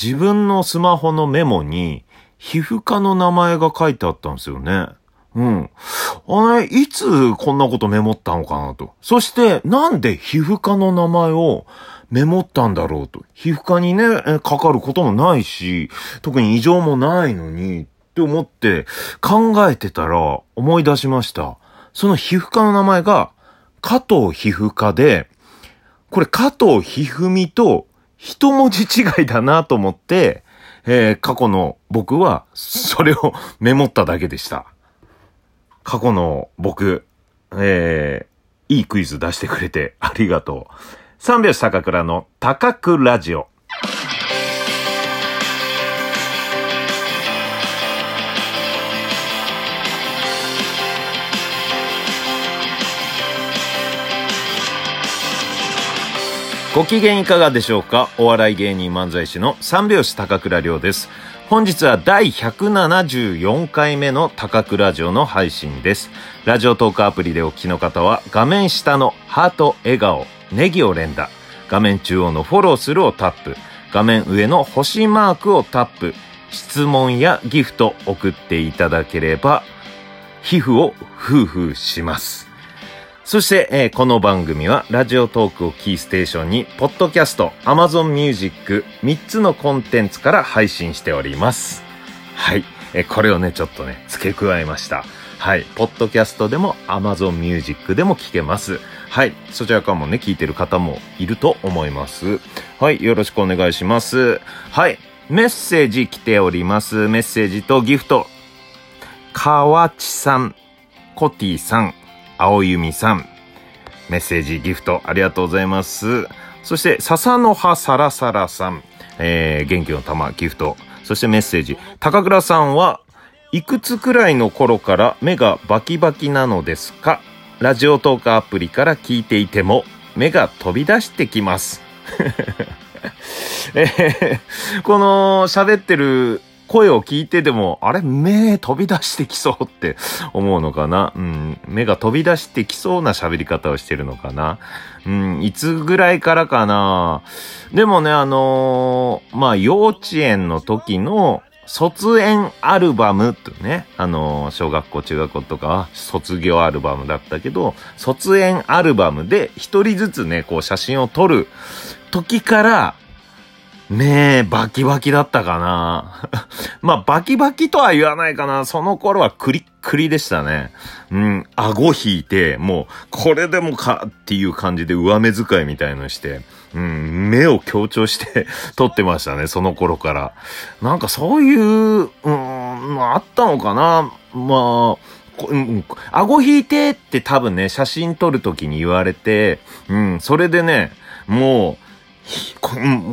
自分のスマホのメモに、皮膚科の名前が書いてあったんですよね。うん。あれ、いつこんなことメモったのかなと。そして、なんで皮膚科の名前をメモったんだろうと。皮膚科にね、かかることもないし、特に異常もないのに、って思って考えてたら思い出しました。その皮膚科の名前が、加藤皮膚科で、これ加藤ひふみと一文字違いだなと思って、えー、過去の僕はそれを メモっただけでした。過去の僕、えー、いいクイズ出してくれてありがとう。三拍子高倉の高くラジオ。ご機嫌いかがでしょうか？お笑い芸人漫才師の三拍子高倉涼です。本日は第174回目の高倉城の配信です。ラジオトークアプリでお聞きの方は画面下のハート、笑顔、ネギを連打、画面中央のフォローするをタップ、画面上の星マークをタップ、質問やギフト送っていただければ、皮膚をフーフーします。そして、えー、この番組はラジオトークをキーステーションに、ポッドキャスト、アマゾンミュージック、3つのコンテンツから配信しております。はい。えー、これをね、ちょっとね、付け加えました。はい。ポッドキャストでも、アマゾンミュージックでも聞けます。はい。そちらからもね、聞いてる方もいると思います。はい。よろしくお願いします。はい。メッセージ来ております。メッセージとギフト。河内さん、コティさん、青弓さん、メッセージ、ギフト、ありがとうございます。そして、笹の葉サラサラさん、えー、元気の玉、ギフト。そしてメッセージ、高倉さんは、いくつくらいの頃から目がバキバキなのですか？ラジオトークアプリから聞いていても、目が飛び出してきます。えー、この喋ってる声を聞いてでも、あれ、目飛び出してきそうって思うのかな？うん、目が飛び出してきそうな喋り方をしてるのかな？うん、いつぐらいからかな？でもね、あのー、まあ、幼稚園の時の卒園アルバムってね、あのー、小学校、中学校とか卒業アルバムだったけど、卒園アルバムで一人ずつね、こう写真を撮る時から、ねえ、バキバキだったかな。まあ、バキバキとは言わないかな。その頃はクリックリでしたね。うん、顎引いて、もう、これでもかっていう感じで上目遣いみたいのして、うん、目を強調して 撮ってましたね、その頃から。なんかそういう、うん、あったのかな。まあ、顎引いてって多分ね、写真撮るときに言われて、うん、それでね、もう、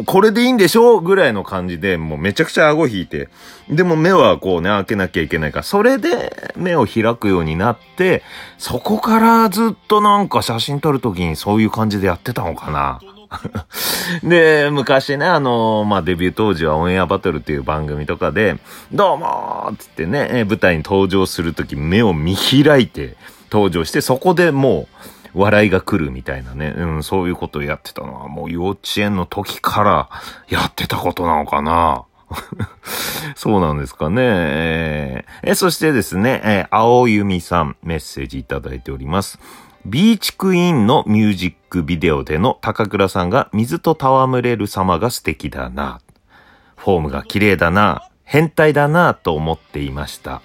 これでいいんでしょうぐらいの感じで、もうめちゃくちゃ顎引いて、でも目はこうね、開けなきゃいけないから、それで目を開くようになって、そこからずっとなんか写真撮るときにそういう感じでやってたのかな。で、昔ね、あの、まあ、デビュー当時はオンエアバトルっていう番組とかで、どうもーつってね、舞台に登場するとき目を見開いて登場して、そこでもう、笑いが来るみたいなね、うん、そういうことをやってたのはもう幼稚園の時からやってたことなのかな そうなんですかね。えー、えそしてですね、えー、青弓さんメッセージいただいております。ビーチクイーンのミュージックビデオでの高倉さんが水と戯れる様が素敵だな。フォームが綺麗だな。変態だなと思っていました。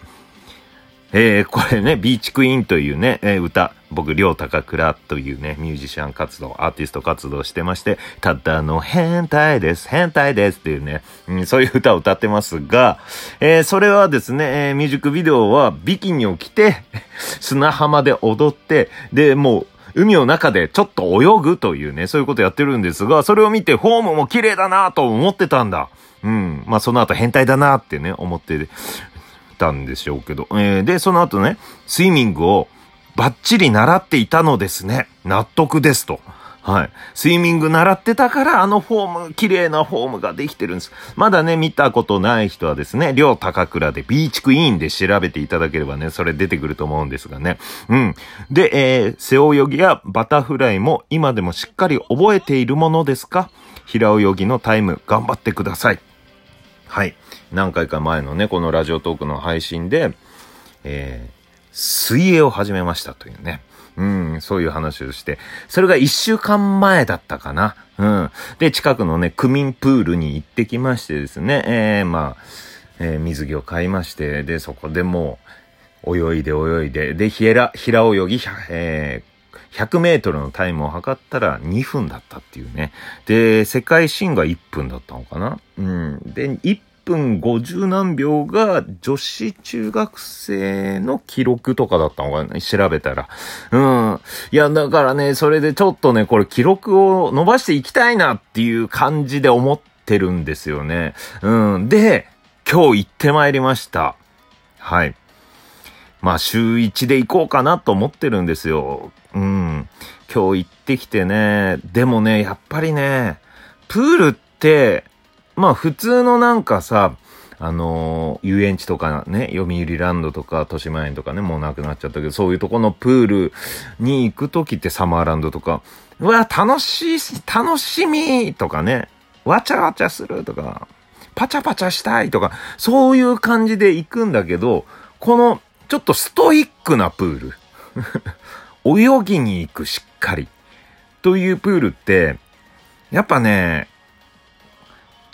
えー、これね、ビーチクイーンというね、えー、歌、僕、りょうたかくらというね、ミュージシャン活動、アーティスト活動してまして、ただの変態です、変態ですっていうね、うん、そういう歌を歌ってますが、えー、それはですね、え、ミュージックビデオはビキニを着て、砂浜で踊って、で、もう、海の中でちょっと泳ぐというね、そういうことやってるんですが、それを見てフォームも綺麗だなと思ってたんだ。うん。まあ、その後変態だなってね、思ってたんでしょうけど。えー、で、その後ね、スイミングをバッチリ習っていたのですね。納得ですと。はい。スイミング習ってたから、あのフォーム、綺麗なフォームができてるんです。まだね、見たことない人はですね、両高倉でビーチクイーンで調べていただければね、それ出てくると思うんですがね。うん。で、えー、背泳ぎやバタフライも今でもしっかり覚えているものですか？平泳ぎのタイム頑張ってください。はい。何回か前のね、このラジオトークの配信で、えー、水泳を始めましたというね。うん、そういう話をして、それが一週間前だったかな。うん。で、近くのね、区民プールに行ってきましてですね、えー、まあ、えー、水着を買いまして、で、そこでもう、泳いで泳いで、で、平、平泳ぎ、えー、100メートルのタイムを測ったら2分だったっていうね。で、世界新が1分だったのかなうん。で、1分50何秒が女子中学生の記録とかだったのかな？調べたら。うん。いや、だからね、それでちょっとね、これ記録を伸ばしていきたいなっていう感じで思ってるんですよね。うん。で、今日行ってまいりました。はい。まあ、週1で行こうかなと思ってるんですよ。うん。今日行ってきてね。でもね、やっぱりね、プールって、まあ普通のなんかさ、あのー、遊園地とかね、読売ランドとか、豊島園とかね、もうなくなっちゃったけど、そういうとこのプールに行くときってサマーランドとか、うわ、楽しい、楽しみとかね、わちゃわちゃするとか、パチャパチャしたいとか、そういう感じで行くんだけど、この、ちょっとストイックなプール。泳ぎに行くしっかり。というプールって、やっぱね、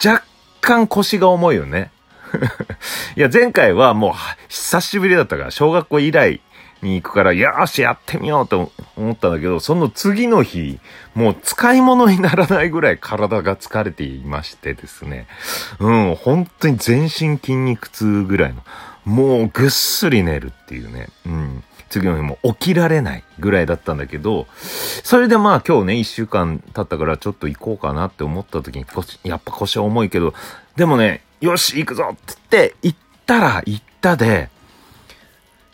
若干腰が重いよね。いや、前回はもう久しぶりだったから、小学校以来に行くから、よーし、やってみようと思ったんだけど、その次の日、もう使い物にならないぐらい体が疲れていましてですね。うん、本当に全身筋肉痛ぐらいの、もうぐっすり寝るっていうね。うん。次の日も起きられないぐらいだったんだけど、それでまあ今日ね、一週間経ったからちょっと行こうかなって思った時に、やっぱ腰は重いけど、でもね、よし、行くぞって言って、行ったら行ったで、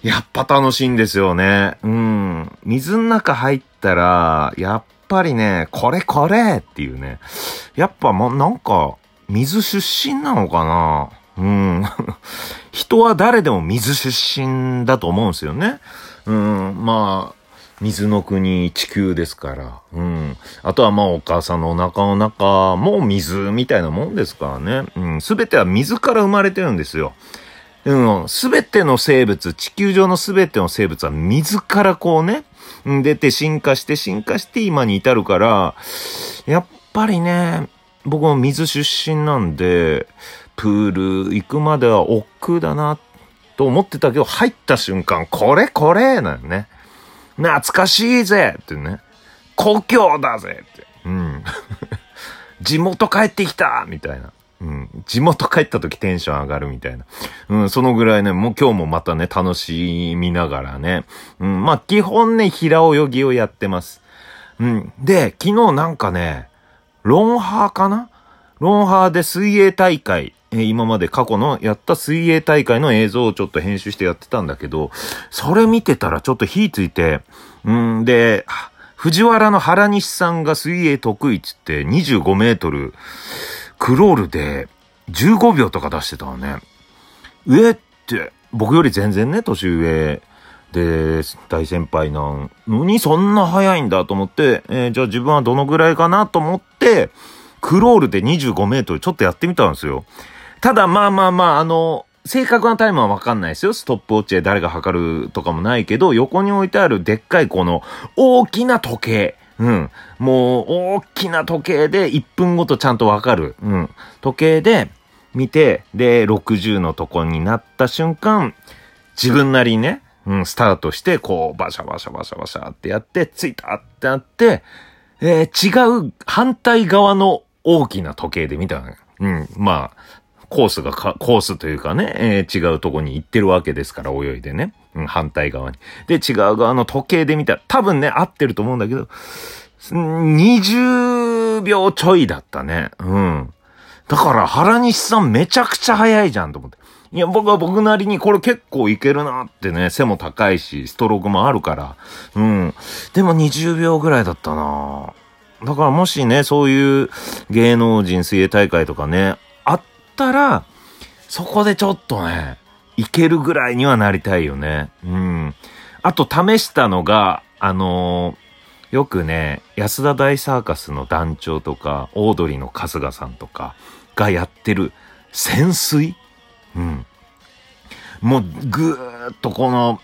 やっぱ楽しいんですよね。うん。水の中入ったら、やっぱりね、これこれっていうね。やっぱもうなんか、水出身なのかなうん。人は誰でも水出身だと思うんですよね。うん、まあ、水の国地球ですから。うん。あとはまあお母さんのお腹の中も水みたいなもんですからね。うん。すべては水から生まれてるんですよ。うん。すべての生物、地球上のすべての生物は水からこうね、出て進化して進化して今に至るから、やっぱりね、僕も水出身なんで、プール行くまでは億劫だなってと思ってたけど、入った瞬間、これこれなのね。懐かしいぜってね。故郷だぜって。うん。地元帰ってきたみたいな。うん。地元帰った時テンション上がるみたいな。うん、そのぐらいね、もう今日もまたね、楽しみながらね。うん、まあ基本ね、平泳ぎをやってます。うん。で、昨日なんかね、ロンハーかな？ロンハーで水泳大会、え今まで過去のやった水泳大会の映像をちょっと編集してやってたんだけど、それ見てたらちょっと火ついて、んで、藤原の原西さんが水泳得意っつって25メートルクロールで15秒とか出してたわね。上って、僕より全然ね、年上で、大先輩なのにそんな速いんだと思って、えー、じゃあ自分はどのぐらいかなと思って、クロールで25メートルちょっとやってみたんですよ。ただまあまあまあ、あの、正確なタイムはわかんないですよ。ストップウォッチで誰が測るとかもないけど、横に置いてあるでっかいこの大きな時計。うん。もう大きな時計で1分ごとちゃんとわかる。うん。時計で見て、で、60のとこになった瞬間、自分なりにね、うん、スタートして、こう、バシャバシャバシャバシャってやって、ついたってなって、えー、違う反対側の大きな時計で見たのうん。まあ、コースがか、コースというかね、えー、違うとこに行ってるわけですから、泳いでね。うん、反対側に。で、違う側の時計で見たら、多分ね、合ってると思うんだけど、20秒ちょいだったね。うん。だから、原西さんめちゃくちゃ早いじゃんと思って。いや、僕は僕なりにこれ結構いけるなってね、背も高いし、ストロークもあるから。うん。でも20秒ぐらいだったなだからもしね、そういう芸能人水泳大会とかね、ったら、そこでちょっとね、いけるぐらいにはなりたいよね。うん。あと試したのが、あのー、よくね、安田大サーカスの団長とか、オードリーの春日さんとかがやってる、潜水？うん。もう、ぐーっとこの、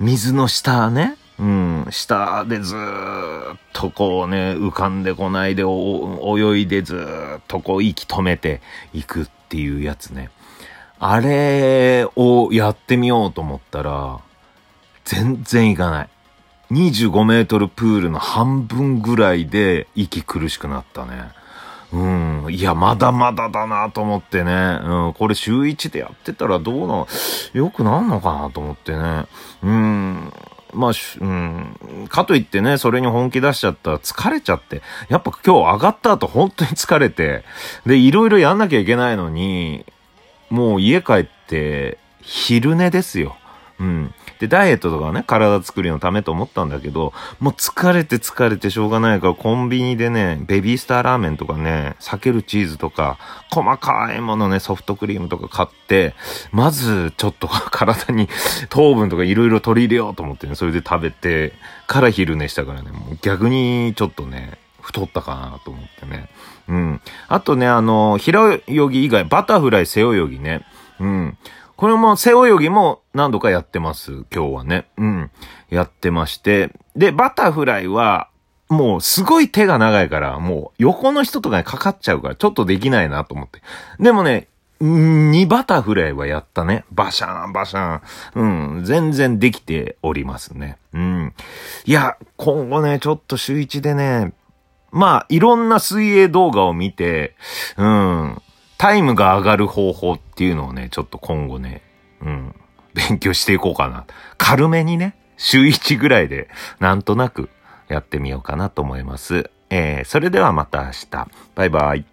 水の下ね、うん、下でずーっとこうね、浮かんでこないで泳いでずーっとこう息止めていくっていうやつね。あれをやってみようと思ったら、全然いかない。25メートルプールの半分ぐらいで息苦しくなったね。うん。いや、まだまだだなと思ってね。うん。これ週1でやってたらどうな、よくなんのかなと思ってね。うん。まあ、うん。かといってね、それに本気出しちゃったら疲れちゃって。やっぱ今日上がった後本当に疲れて。で、いろいろやんなきゃいけないのに、もう家帰って昼寝ですよ。うん。で、ダイエットとかね、体作りのためと思ったんだけど、もう疲れて疲れてしょうがないから、コンビニでね、ベビースターラーメンとかね、避けるチーズとか、細かいものね、ソフトクリームとか買って、まず、ちょっと 体に糖分とかいろいろ取り入れようと思ってね、それで食べて、から昼寝したからね、もう逆にちょっとね、太ったかなと思ってね。うん。あとね、あの、平泳ぎ以外、バタフライ背泳ぎね。うん。これも背泳ぎも何度かやってます。今日はね。うん。やってまして。で、バタフライは、もうすごい手が長いから、もう横の人とかにかかっちゃうから、ちょっとできないなと思って。でもね、2バタフライはやったね。バシャーン、バシャーン。うん。全然できておりますね。うん。いや、今後ね、ちょっと週1でね、まあ、いろんな水泳動画を見て、うん。タイムが上がる方法っていうのをね、ちょっと今後ね、うん、勉強していこうかな。軽めにね、週1ぐらいで、なんとなくやってみようかなと思います。えー、それではまた明日。バイバイ。